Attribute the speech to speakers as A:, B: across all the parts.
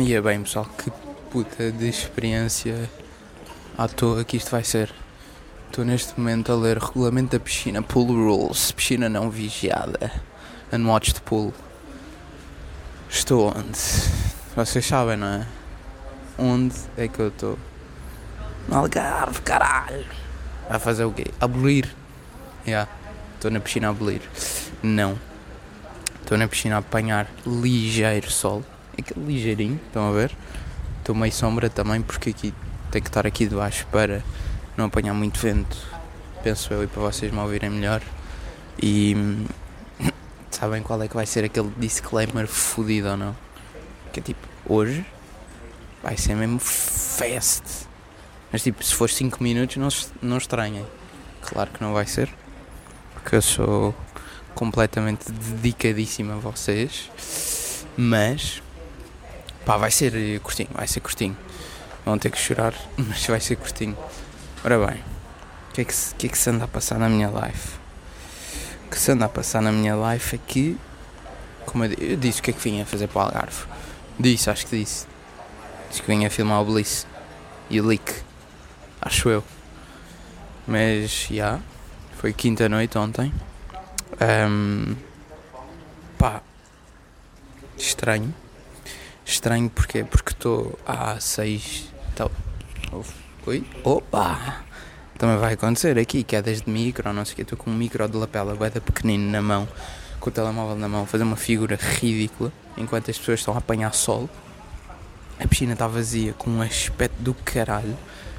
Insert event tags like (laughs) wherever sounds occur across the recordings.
A: E é bem, pessoal, que puta de experiência à toa que isto vai ser. Estou neste momento a ler Regulamento da Piscina, Pool Rules, piscina não vigiada, Unwatched Pool. Estou onde? Vocês sabem, não é? Onde é que eu estou? No Algarve, caralho! A fazer o quê? Abolir. Já, yeah. estou na piscina a abolir. Não. Estou na piscina a apanhar ligeiro sol. Aquele ligeirinho, estão a ver? Estou meio sombra também porque aqui tem que estar aqui debaixo para não apanhar muito vento. Penso eu e para vocês me ouvirem melhor. E (coughs) sabem qual é que vai ser aquele disclaimer fodido ou não? Que é tipo, hoje vai ser mesmo fest. Mas tipo, se for 5 minutos não, não estranhem. Claro que não vai ser. Porque eu sou completamente dedicadíssimo a vocês. Mas pá, vai ser curtinho, vai ser curtinho. Vão ter que chorar, (laughs) mas vai ser curtinho. Ora bem, o que, é que, que é que se anda a passar na minha life? O que se anda a passar na minha life é que, como eu, eu disse o que é que vinha fazer para o Algarve. Disse, acho que disse. Disse que vinha filmar o Bliss e o Leak. Acho eu. Mas, já. Yeah, foi quinta noite ontem. Um, pá. Estranho. Estranho porque Porque estou há seis. Tal, oi? Opa! Também vai acontecer aqui, quedas de micro, não sei o que. Estou com um micro de lapela, boeda pequenino na mão, com o telemóvel na mão, fazer uma figura ridícula enquanto as pessoas estão a apanhar sol. A piscina está vazia, com um aspecto do caralho.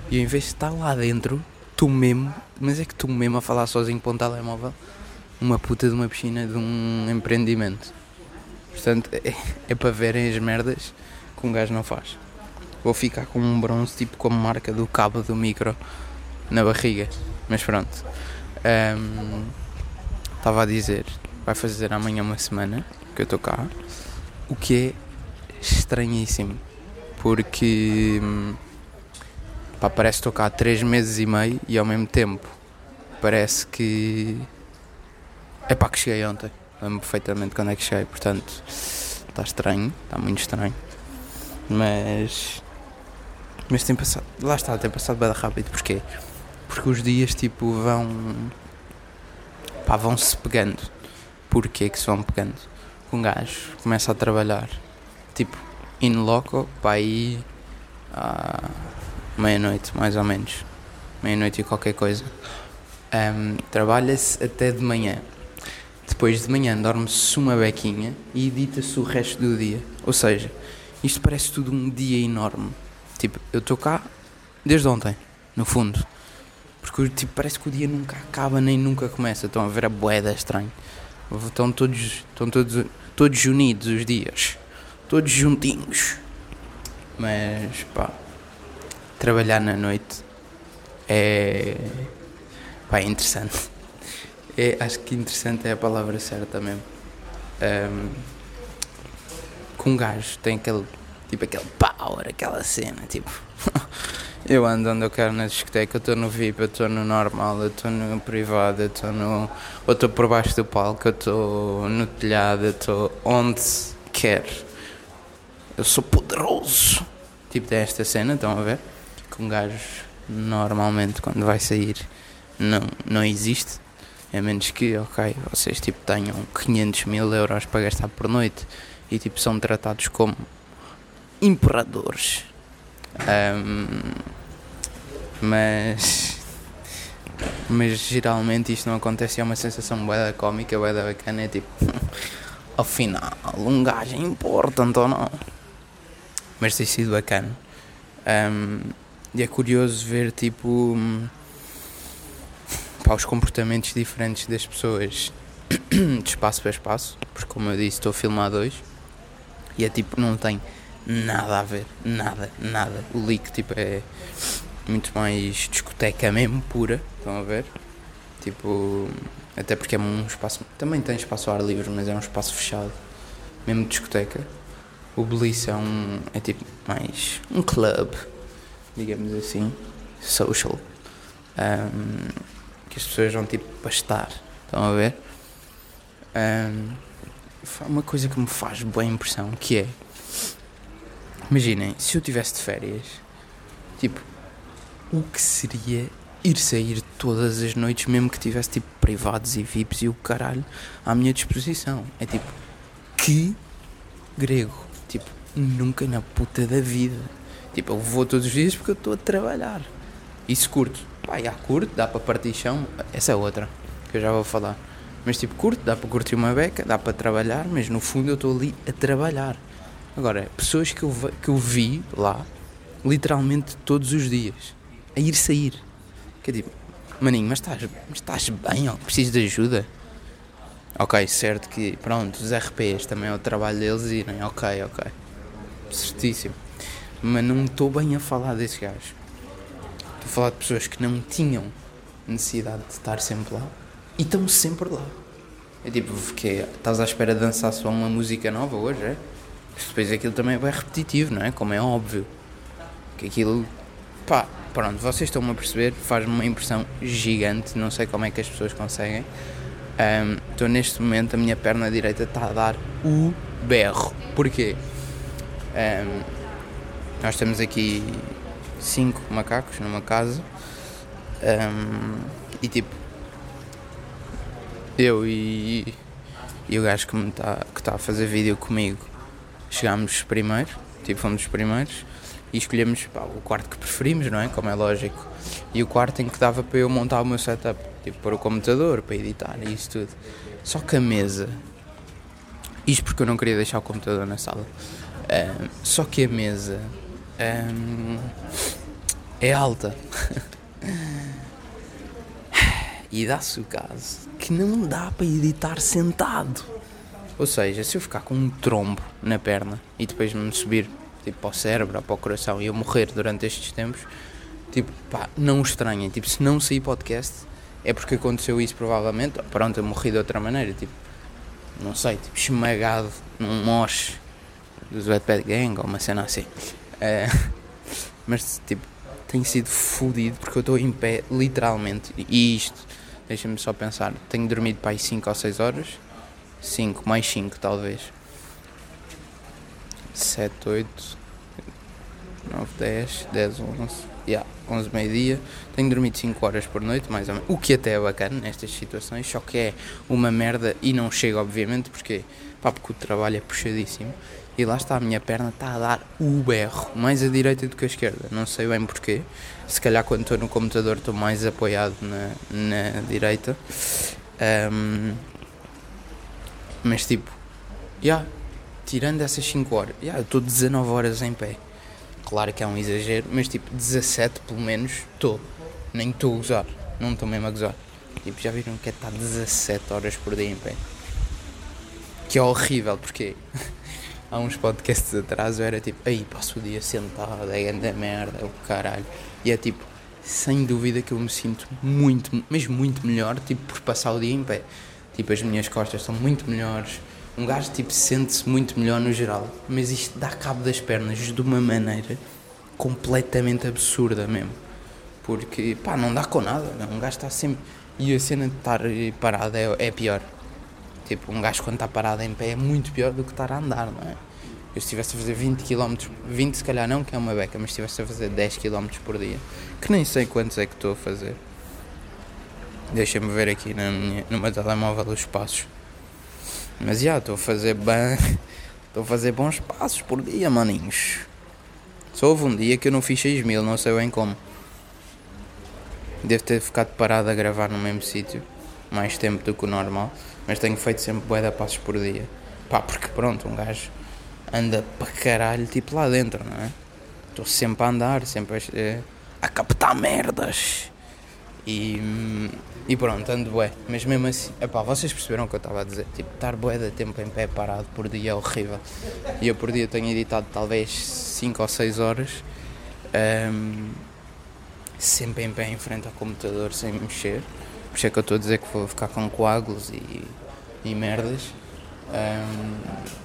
A: E ao invés de estar lá dentro, tu mesmo, mas é que tu mesmo a falar sozinho para um telemóvel, uma puta de uma piscina de um empreendimento. Portanto, é, é para verem as merdas que um gajo não faz. Vou ficar com um bronze tipo com a marca do cabo do micro na barriga. Mas pronto. Estava um, a dizer, vai fazer amanhã uma semana que eu estou cá. O que é estranhíssimo. Porque pá, parece que estou cá há 3 meses e meio e ao mesmo tempo parece que. É pá, que cheguei ontem. Lembro perfeitamente quando é que cheguei, portanto está estranho, está muito estranho. Mas. Mas tem passado. Lá está, tem passado bem rápido. Porquê? Porque os dias tipo vão. pá, vão se pegando. Porquê que se vão pegando? Um gajo começa a trabalhar tipo in loco para aí à meia-noite, mais ou menos. Meia-noite e qualquer coisa. Um, Trabalha-se até de manhã. Depois de manhã dorme-se uma bequinha e edita-se o resto do dia. Ou seja, isto parece tudo um dia enorme. Tipo, eu estou cá desde ontem, no fundo. Porque tipo, parece que o dia nunca acaba nem nunca começa. Estão a ver a boeda estranho. Estão todos, estão todos, todos unidos os dias. Todos juntinhos. Mas pá, trabalhar na noite é, pá, é interessante. É, acho que interessante é a palavra certa mesmo. Um, com um gajo tem aquele, tipo, aquele power, aquela cena, tipo. (laughs) eu ando onde eu quero na discoteca, eu estou no VIP, eu estou no normal, eu estou no privado, eu estou no. ou estou por baixo do palco, eu estou no telhado, eu estou onde quer. Eu sou poderoso. Tipo, tem esta cena, estão a ver? Que um gajo normalmente quando vai sair não, não existe. A menos que, ok, vocês tipo tenham 500 mil euros para gastar por noite e tipo são tratados como imperadores. Um, mas mas geralmente isto não acontece é uma sensação bué cómica, bué bacana, é tipo (laughs) ao final um gajo é importante ou não. Mas tem sido bacana. Um, e é curioso ver tipo pá, os comportamentos diferentes das pessoas de espaço para espaço, porque como eu disse, estou a filmar dois e é tipo, não tem nada a ver, nada, nada. O leak tipo é muito mais discoteca mesmo, pura, estão a ver? Tipo, até porque é um espaço, também tem espaço ao ar livre, mas é um espaço fechado, mesmo discoteca. O Bliss é um, é tipo mais um club, digamos assim, social. Um, que as pessoas vão tipo para estar. Estão a ver? Um, uma coisa que me faz boa impressão que é Imaginem, se eu tivesse de férias, tipo, o que seria ir sair todas as noites, mesmo que tivesse tipo privados e VIPs e o caralho à minha disposição? É tipo, que grego. Tipo, nunca na puta da vida. Tipo, eu vou todos os dias porque eu estou a trabalhar. Isso curto. Pá, já curto, dá para partir chão. Essa é outra, que eu já vou falar. Mas tipo, curto, dá para curtir uma beca, dá para trabalhar, mas no fundo eu estou ali a trabalhar. Agora, pessoas que eu, que eu vi lá, literalmente todos os dias, a ir sair. Que é tipo, maninho, mas estás, mas estás bem? Ou precisas de ajuda? Ok, certo que, pronto, os RPs também é o trabalho deles irem, ok, ok. Certíssimo. Mas não estou bem a falar desses gajos. Estou a falar de pessoas que não tinham necessidade de estar sempre lá e estão sempre lá. É tipo, porque estás à espera de dançar só uma música nova hoje, é? Depois aquilo também é bem repetitivo, não é? Como é óbvio. Que aquilo, pá, pronto, vocês estão-me a perceber, faz-me uma impressão gigante, não sei como é que as pessoas conseguem. Estou um, neste momento, a minha perna direita está a dar o berro. Porquê? Um, nós temos aqui cinco macacos numa casa um, e tipo eu e, e o gajo que está tá a fazer vídeo comigo chegámos primeiro, tipo fomos os primeiros e escolhemos pá, o quarto que preferimos, não é? Como é lógico. E o quarto em que dava para eu montar o meu setup, tipo para o computador, para editar e isso tudo. Só que a mesa, isto porque eu não queria deixar o computador na sala, um, só que a mesa é alta. (laughs) e dá-se o caso que não dá para editar sentado. Ou seja, se eu ficar com um trombo na perna e depois me subir tipo para o cérebro ou para o coração e eu morrer durante estes tempos, tipo, pá, não estranhem. Tipo, se não sair podcast é porque aconteceu isso provavelmente. Pronto, eu morri de outra maneira, tipo, não sei, tipo, esmagado num moche dos Wetpad Gang ou uma cena assim. É, (laughs) mas, tipo, tem sido fodido porque eu estou em pé, literalmente. E isto Deixa-me só pensar. Tenho dormido para aí 5 ou 6 horas. 5, mais 5 talvez. 7, 8, 9, 10, 10, 11. Yeah, 11 meio-dia. Tenho dormido 5 horas por noite, mais ou menos. O que até é bacana nestas situações, só que é uma merda e não chega, obviamente, porque, pá, porque o trabalho é puxadíssimo. E lá está, a minha perna está a dar o berro, mais à direita do que à esquerda. Não sei bem porquê. Se calhar quando estou no computador estou mais apoiado na, na direita. Um, mas tipo, yeah, tirando essas 5 horas, já, yeah, estou 19 horas em pé. Claro que é um exagero, mas tipo, 17 pelo menos estou. Nem estou a gozar, não estou mesmo a gozar. Tipo, já viram que é estar 17 horas por dia em pé? Que é horrível, porque há uns podcasts atrás eu era tipo, aí passo o dia sentado, é grande merda, é o caralho. E é tipo, sem dúvida que eu me sinto muito, mas muito melhor, tipo, por passar o dia em pé. Tipo, as minhas costas estão muito melhores. Um gajo, tipo, sente-se muito melhor no geral. Mas isto dá cabo das pernas de uma maneira completamente absurda mesmo. Porque, pá, não dá com nada. Não? Um gajo está sempre. E a cena de estar parado é, é pior. Tipo, um gajo quando está parado em pé é muito pior do que estar a andar, não é? Eu se estivesse a fazer 20 km, 20 se calhar não, que é uma beca, mas se estivesse a fazer 10 km por dia, que nem sei quantos é que estou a fazer. Deixa-me ver aqui na minha, no meu telemóvel os passos. Mas já, estou a fazer bem. (laughs) Estou a fazer bons passos por dia, maninhos. Só houve um dia que eu não fiz 6 mil, não sei bem como. Devo ter ficado parado a gravar no mesmo sítio mais tempo do que o normal mas tenho feito sempre bué de passos por dia. Pá, porque pronto, um gajo anda para caralho, tipo lá dentro, não é? Estou sempre a andar, sempre a, eh, a captar merdas. E, e pronto, ando bué. Mas mesmo assim, epá, vocês perceberam o que eu estava a dizer? Tipo, estar bué de tempo em pé parado por dia é horrível. E eu por dia tenho editado talvez 5 ou 6 horas. Um, sempre em pé em frente ao computador sem mexer. Por isso é que eu estou a dizer que vou ficar com coágulos e, e merdas. Um,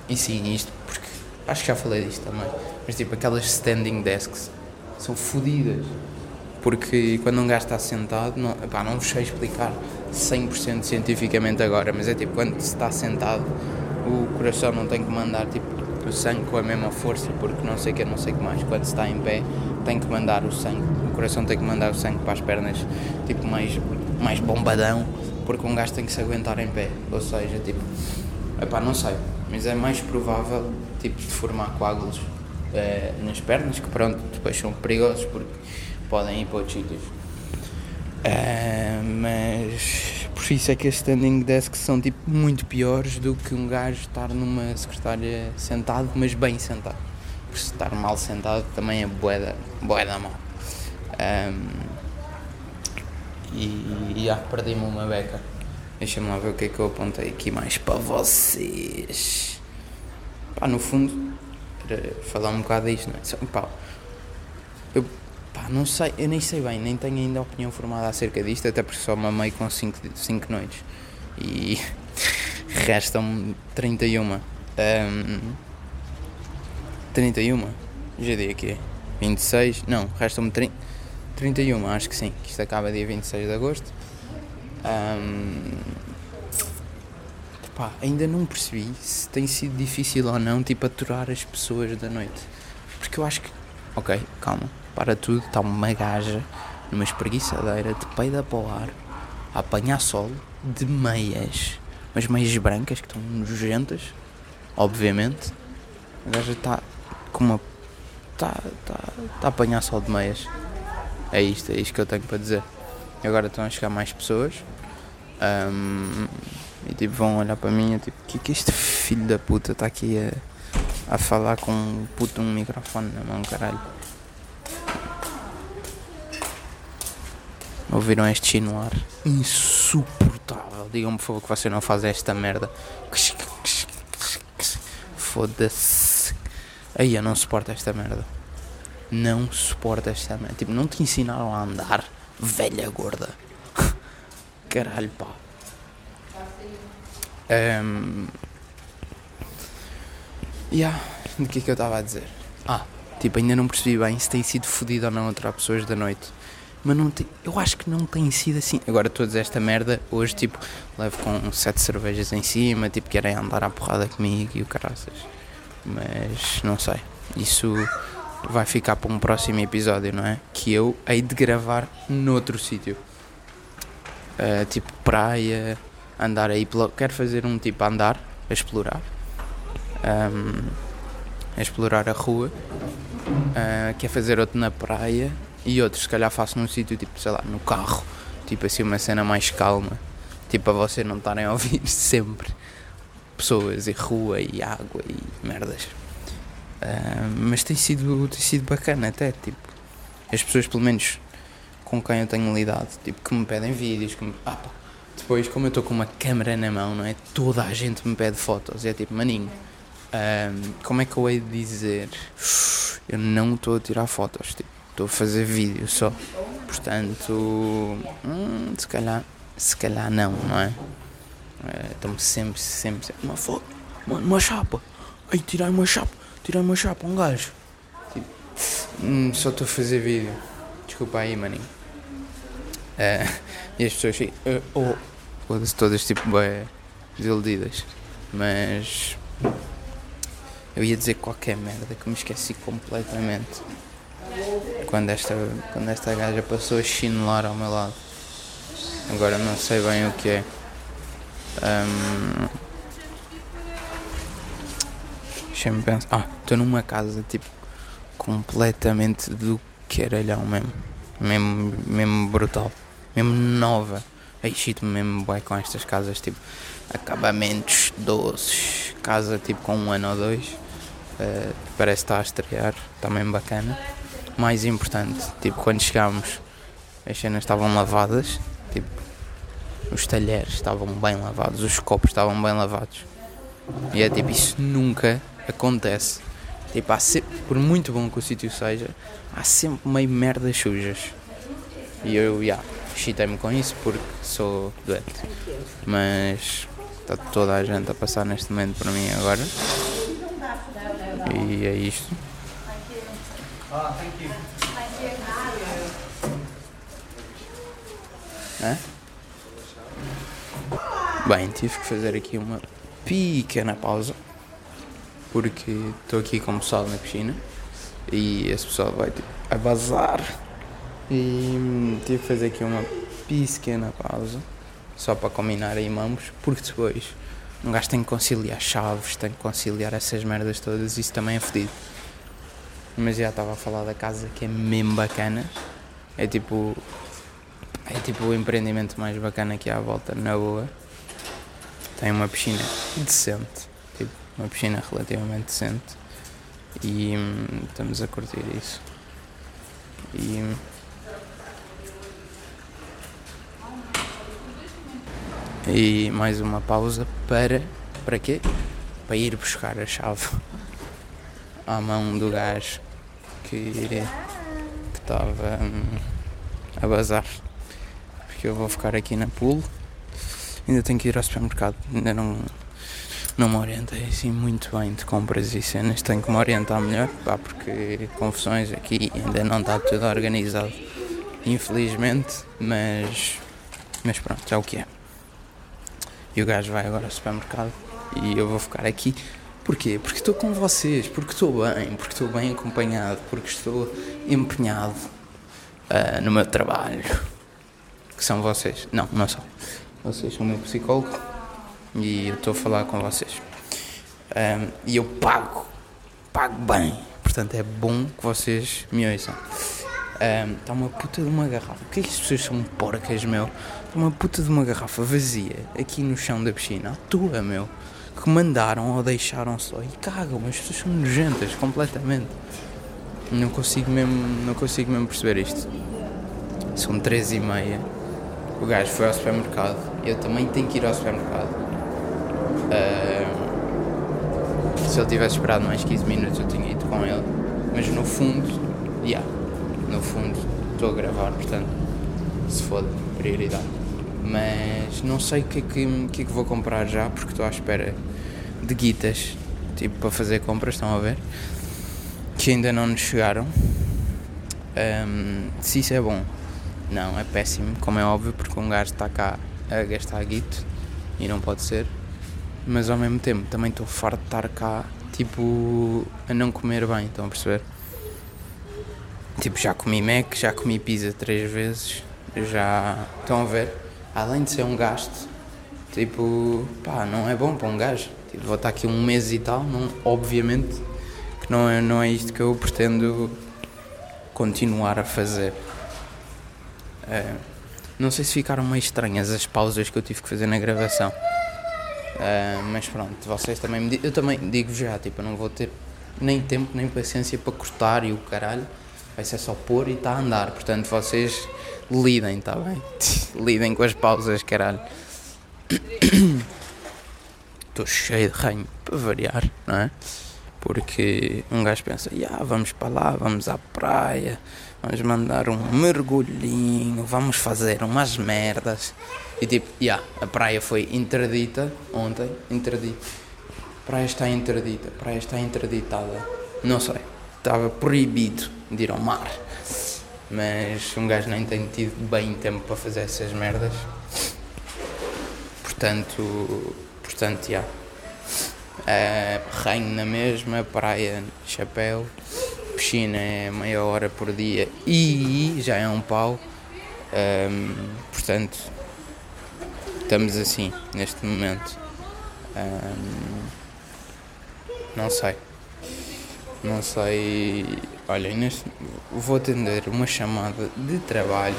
A: e sim, isto, porque acho que já falei disto também. Mas tipo, aquelas standing desks são fodidas. Porque quando um gajo está sentado, não, não vos sei explicar 100% cientificamente agora, mas é tipo, quando se está sentado, o coração não tem que mandar tipo o sangue com a mesma força, porque não sei o que, não sei o que mais. Quando se está em pé, tem que mandar o sangue, coração tem que mandar o sangue para as pernas, tipo, mais, mais bombadão, porque um gajo tem que se aguentar em pé. Ou seja, tipo, epá, não sei, mas é mais provável, tipo, de formar coágulos é, nas pernas, que pronto, depois são perigosos porque podem ir para outros sítios. É, mas por isso é que as standing desks são tipo muito piores do que um gajo estar numa secretária sentado, mas bem sentado. Estar mal sentado também é boeda, boeda mal. Um, e já perdi-me uma beca. Deixa-me lá ver o que é que eu apontei aqui mais para vocês. Pá, no fundo, falar um bocado disto, não é? Pá, eu pá, não sei, eu nem sei bem, nem tenho ainda opinião formada acerca disto, até porque só mamei com 5 noites e (laughs) restam-me 31. Um, 31? Já dei aqui. 26? Não, restam-me 31, acho que sim, que isto acaba dia 26 de agosto. Um, pá, ainda não percebi se tem sido difícil ou não, tipo, aturar as pessoas da noite. Porque eu acho que, ok, calma, para tudo, está uma gaja numa espreguiçadeira de peida para o ar, a apanhar sol, de meias, mas meias brancas que estão nojentas, obviamente. A gaja está com uma. está tá, tá a apanhar sol de meias. É isto, é isto que eu tenho para dizer. Agora estão a chegar mais pessoas. Um, e tipo, vão olhar para mim e tipo, que que este filho da puta está aqui a, a falar com um puto um microfone na mão, caralho. Ouviram este chinuar? Insuportável. Digam-me, por favor, que você não faz esta merda. Foda-se. Aí eu não suporto esta merda. Não suporto esta merda. Tipo, não te ensinaram a andar, velha gorda. (laughs) Caralho, pá. Um, yeah, do que é que eu estava a dizer? Ah, tipo, ainda não percebi bem se tem sido fodido ou não aturar pessoas da noite. Mas não tem, eu acho que não tem sido assim. Agora estou a dizer esta merda, hoje, tipo, levo com sete cervejas em cima, tipo, querem andar à porrada comigo e o caraças. Mas não sei. Isso vai ficar para um próximo episódio, não é? Que eu hei de gravar noutro sítio. Uh, tipo praia, andar aí pela. Quero fazer um tipo andar, a explorar. Um, a explorar a rua. Uh, quer fazer outro na praia e outro se calhar faço num sítio tipo, sei lá, no carro. Tipo assim uma cena mais calma. Tipo para vocês não estarem a ouvir (laughs) sempre pessoas e rua e água e merdas. Uh, mas tem sido, tem sido bacana até, tipo, as pessoas pelo menos com quem eu tenho lidado, tipo, que me pedem vídeos, que me, ah, depois, como eu estou com uma câmera na mão, não é? Toda a gente me pede fotos. É tipo, maninho, um, como é que eu hei de dizer? Eu não estou a tirar fotos, tipo, estou a fazer vídeo só. Portanto, hum, se calhar, se calhar não, não é? Estão-me sempre, sempre, sempre, uma foto, mano, uma chapa. Ai, tirar uma chapa, tirar uma chapa, um gajo. Tipo, hum, só estou a fazer vídeo. Desculpa aí, maninho. Uh, e as pessoas uh, oh, foda-se todas tipo bem desiludidas. Mas eu ia dizer qualquer merda que me esqueci completamente. Quando esta, quando esta gaja passou a chinelar ao meu lado. Agora não sei bem o que é. Um, Deixa-me pensar. Ah, estou numa casa tipo completamente do caralhão mesmo. Mesmo, mesmo brutal mesmo nova. Excito-me mesmo bem com estas casas, tipo, acabamentos doces, casa tipo com um ano ou dois, uh, parece estar a estrear, está bacana. Mais importante, tipo, quando chegámos, as cenas estavam lavadas, tipo, os talheres estavam bem lavados, os copos estavam bem lavados. E é tipo, isso nunca acontece. Tipo, há sempre, por muito bom que o sítio seja, há sempre meio merda sujas. E eu, já, yeah, chitei-me com isso porque sou doente. Mas está toda a gente a passar neste momento para mim agora. E é isto. É? Bem, tive que fazer aqui uma pequena pausa porque estou aqui com o pessoal na piscina e esse pessoal vai, tipo, vazar. E hum, tive que fazer aqui uma pequena pausa só para combinar aí mamos, porque depois um gajo tem que conciliar chaves, tem que conciliar essas merdas todas, isso também é fedido. Mas já estava a falar da casa que é mesmo bacana. É tipo. É tipo o empreendimento mais bacana que há à volta, na boa. Tem uma piscina decente. Uma piscina relativamente decente. E hum, estamos a curtir isso. E. Hum, e mais uma pausa para. Para quê? Para ir buscar a chave (laughs) à mão do gajo que estava hum, a bazar. Porque eu vou ficar aqui na pool. Ainda tenho que ir ao supermercado. Ainda não, não me orientei assim muito bem de compras e cenas. Tenho que me orientar melhor, pá, porque confusões aqui ainda não está tudo organizado. Infelizmente, mas, mas pronto, é o que é. E o gajo vai agora ao supermercado e eu vou ficar aqui Porquê? Porque estou com vocês, porque estou bem, porque estou bem acompanhado, porque estou empenhado uh, no meu trabalho. Que são vocês. Não, não são. Vocês são o meu psicólogo e eu estou a falar com vocês. Um, e eu pago, pago bem. Portanto, é bom que vocês me ouçam. Está um, uma puta de uma garrafa. O que é que as pessoas são porcas, meu? Está uma puta de uma garrafa vazia aqui no chão da piscina. À tua, meu que mandaram ou deixaram só e cagam, as pessoas são nojentas completamente. Não consigo mesmo, não consigo mesmo perceber isto. São três e meia. O gajo foi ao supermercado. Eu também tenho que ir ao supermercado. Uh, se ele tivesse esperado mais 15 minutos eu tinha ido com ele. Mas no fundo. Yeah, no fundo estou a gravar, portanto, se foda, prioridade mas não sei o que é que, que, é que vou comprar já porque estou à espera de guitas tipo para fazer compras, estão a ver? Que ainda não nos chegaram. Um, se isso é bom, não, é péssimo, como é óbvio, porque um gajo está cá a gastar guito e não pode ser, mas ao mesmo tempo também estou farto de estar cá, tipo, a não comer bem, estão a perceber? Tipo, já comi Mac, já comi pizza três vezes, já. Estão a ver? além de ser um gasto, tipo, pá, não é bom para um gajo. Tipo, vou estar aqui um mês e tal, não, obviamente que não é, não é isto que eu pretendo continuar a fazer. É, não sei se ficaram meio estranhas as pausas que eu tive que fazer na gravação. É, mas pronto, vocês também me Eu também digo já, tipo, eu não vou ter nem tempo nem paciência para cortar e o caralho. Vai ser só pôr e está a andar. Portanto, vocês lidem, está bem? (laughs) lidem com as pausas, caralho. (coughs) Estou cheio de ranho, para variar, não é? Porque um gajo pensa, yeah, vamos para lá, vamos à praia, vamos mandar um mergulhinho, vamos fazer umas merdas. E tipo, yeah, a praia foi interdita ontem, interdita. A praia está interdita, a praia está interditada. Não sei, estava proibido de ir ao mar mas um gajo nem tem tido bem tempo para fazer essas merdas. Portanto, portanto, já. Yeah. Uh, reino na mesma, praia, chapéu, piscina é meia hora por dia e já é um pau. Um, portanto, estamos assim neste momento. Um, não sei. Não sei Olhem, neste, vou atender uma chamada de trabalho.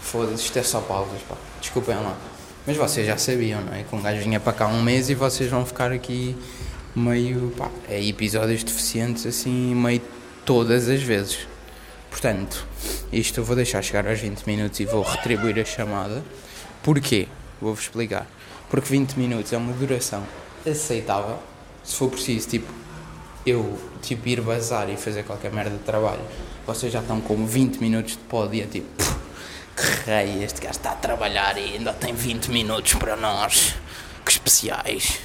A: Foda-se, isto é só pausas, pá. Desculpem lá. Mas vocês já sabiam, não é? Que um gajo vinha para cá um mês e vocês vão ficar aqui meio. pá, é episódios deficientes assim, meio todas as vezes. Portanto, isto eu vou deixar chegar aos 20 minutos e vou retribuir a chamada. Porquê? Vou-vos explicar. Porque 20 minutos é uma duração aceitável. Se for preciso, tipo, eu tipo ir bazar e fazer qualquer merda de trabalho, vocês já estão com 20 minutos de pod e é tipo, que rei, este gajo está a trabalhar e ainda tem 20 minutos para nós, que especiais.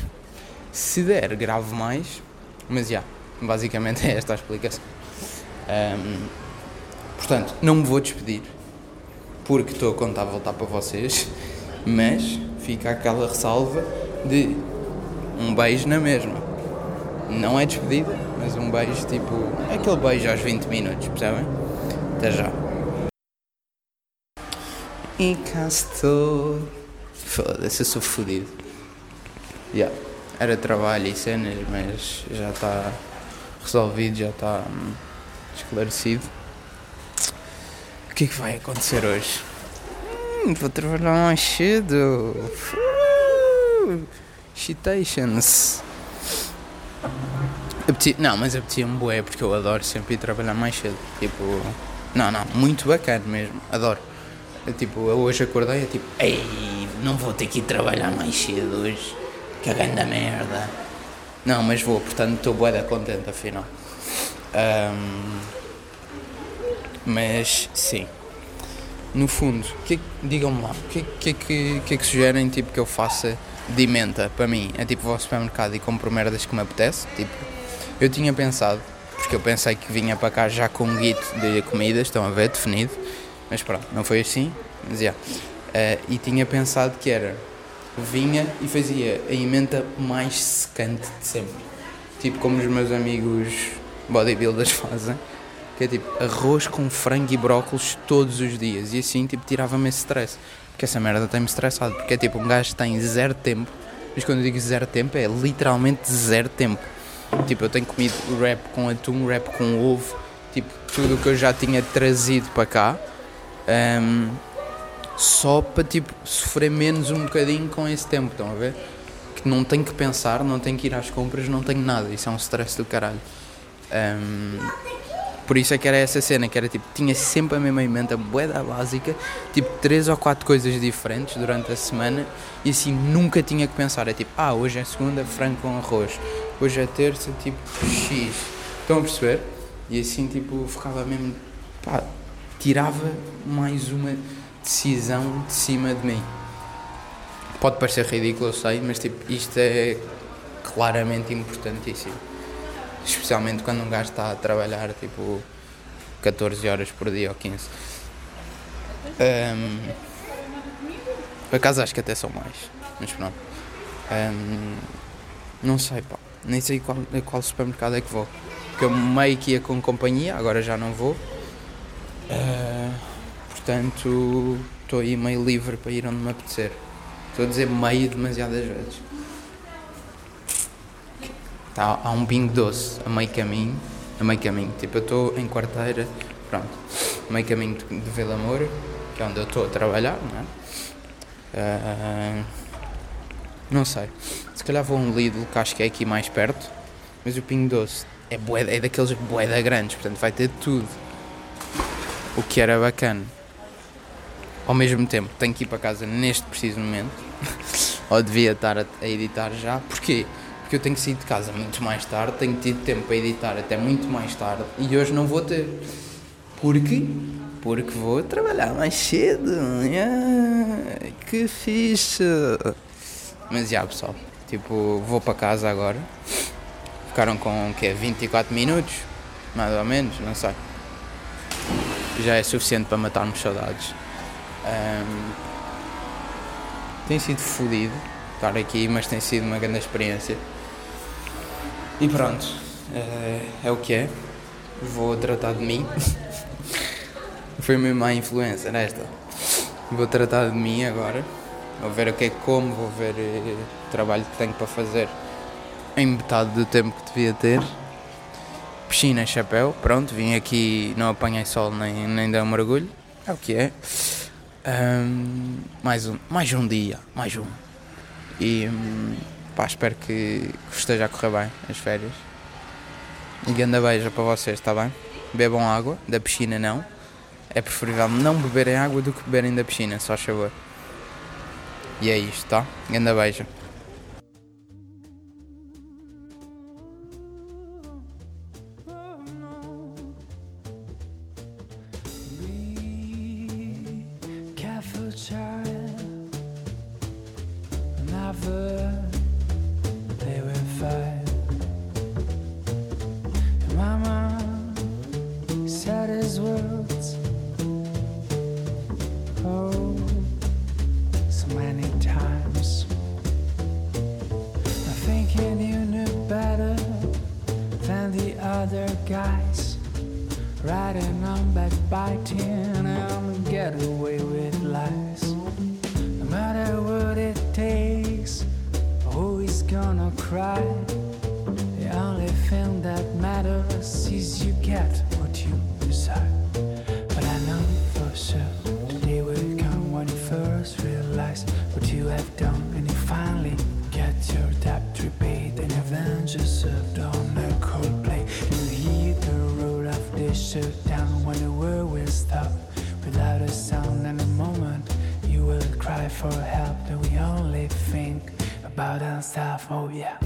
A: Se der, gravo mais, mas já, basicamente é esta a explicação. Um, portanto, não me vou despedir, porque estou a contar voltar para vocês, mas fica aquela ressalva de um beijo na mesma. Não é despedida, mas um beijo tipo. Aquele beijo aos 20 minutos, percebem? Até já. E cá estou. Foda-se, eu sou fodido. Yeah. Era trabalho e cenas, mas já está resolvido, já está hum, esclarecido. O que é que vai acontecer hoje? Hum, vou trabalhar mais cedo. Citations. Não, mas apetia-me bué, porque eu adoro sempre ir trabalhar mais cedo. Tipo, não, não, muito bacana mesmo, adoro. É, tipo, eu hoje acordei, é tipo, ei, não vou ter que ir trabalhar mais cedo hoje, que grande merda. Não, mas vou, portanto estou bué da contente afinal. Um, mas, sim. No fundo, que, digam-me lá, o que, que, que, que é que sugerem tipo, que eu faça de menta para mim? É tipo, vou ao supermercado e compro merdas que me apetece, tipo eu tinha pensado, porque eu pensei que vinha para cá já com um guito de comida, estão a ver, definido, mas pronto, não foi assim, mas. Yeah. Uh, e tinha pensado que era, vinha e fazia a emenda mais secante de sempre. Tipo como os meus amigos bodybuilders (laughs) fazem, que é tipo arroz com frango e brócolis todos os dias. E assim, tipo, tirava-me esse stress. Porque essa merda tem-me estressado. Porque é tipo, um gajo tem zero tempo. Mas quando eu digo zero tempo, é literalmente zero tempo. Tipo, eu tenho comido wrap com atum, wrap com ovo, tipo, tudo o que eu já tinha trazido para cá. Um, só para tipo sofrer menos um bocadinho com esse tempo, estão a ver? Que não tenho que pensar, não tenho que ir às compras, não tenho nada, isso é um stress do caralho. Um, por isso é que era essa cena, que era tipo, tinha sempre a mesma emenda, boeda básica, tipo três ou quatro coisas diferentes durante a semana e assim nunca tinha que pensar. É tipo, ah, hoje é segunda, frango com arroz, hoje é terça, tipo X. Estão a perceber? E assim, tipo, ficava mesmo, pá, tirava mais uma decisão de cima de mim. Pode parecer ridículo, eu sei, mas tipo, isto é claramente importantíssimo especialmente quando um gajo está a trabalhar tipo 14 horas por dia ou 15. Um, por acaso acho que até são mais, mas pronto. Um, não sei, pá, nem sei qual, qual supermercado é que vou. Porque eu meio que ia com companhia, agora já não vou. Uh, portanto, estou aí meio livre para ir onde me apetecer. Estou a dizer meio demasiadas vezes. Tá, há um bingo doce a meio caminho, a meio caminho, tipo eu estou em quarteira, pronto, a meio caminho de, de Vila Moura, que é onde eu estou a trabalhar, não é? Uh, não sei, se calhar vou a um Lidl que acho que é aqui mais perto, mas o Pingo Doce é, é daqueles boeda grandes, portanto vai ter tudo. O que era bacana. Ao mesmo tempo, tenho que ir para casa neste preciso momento, (laughs) ou devia estar a, a editar já, porquê? Porque eu tenho que sair de casa muito mais tarde, tenho tido tempo para editar até muito mais tarde e hoje não vou ter. Porquê? Porque vou trabalhar mais cedo. Yeah, que fixe! Mas já pessoal, tipo, vou para casa agora. Ficaram com o quê? 24 minutos? Mais ou menos, não sei. Já é suficiente para matarmos saudades. Um, tem sido fodido estar aqui, mas tem sido uma grande experiência. E pronto, é, é o que é. Vou tratar de mim. (laughs) Foi minha má influência nesta. Vou tratar de mim agora. Vou ver o que é que como, vou ver eh, o trabalho que tenho para fazer em metade do tempo que devia ter. Piscina, chapéu, pronto, vim aqui, não apanhei sol nem, nem dei um mergulho. É o que é. Um, mais, um, mais um dia, mais um. E. Um, Pá, espero que, que esteja a correr bem as férias. E grande beijo para vocês, está bem? Bebam água, da piscina não. É preferível não beberem água do que beberem da piscina, só favor. E é isto, tá? Grande beijo.
B: other guys riding on backbiting and get away with lies. No matter what it takes, always gonna cry. The only thing that matters is you get balança a fobia.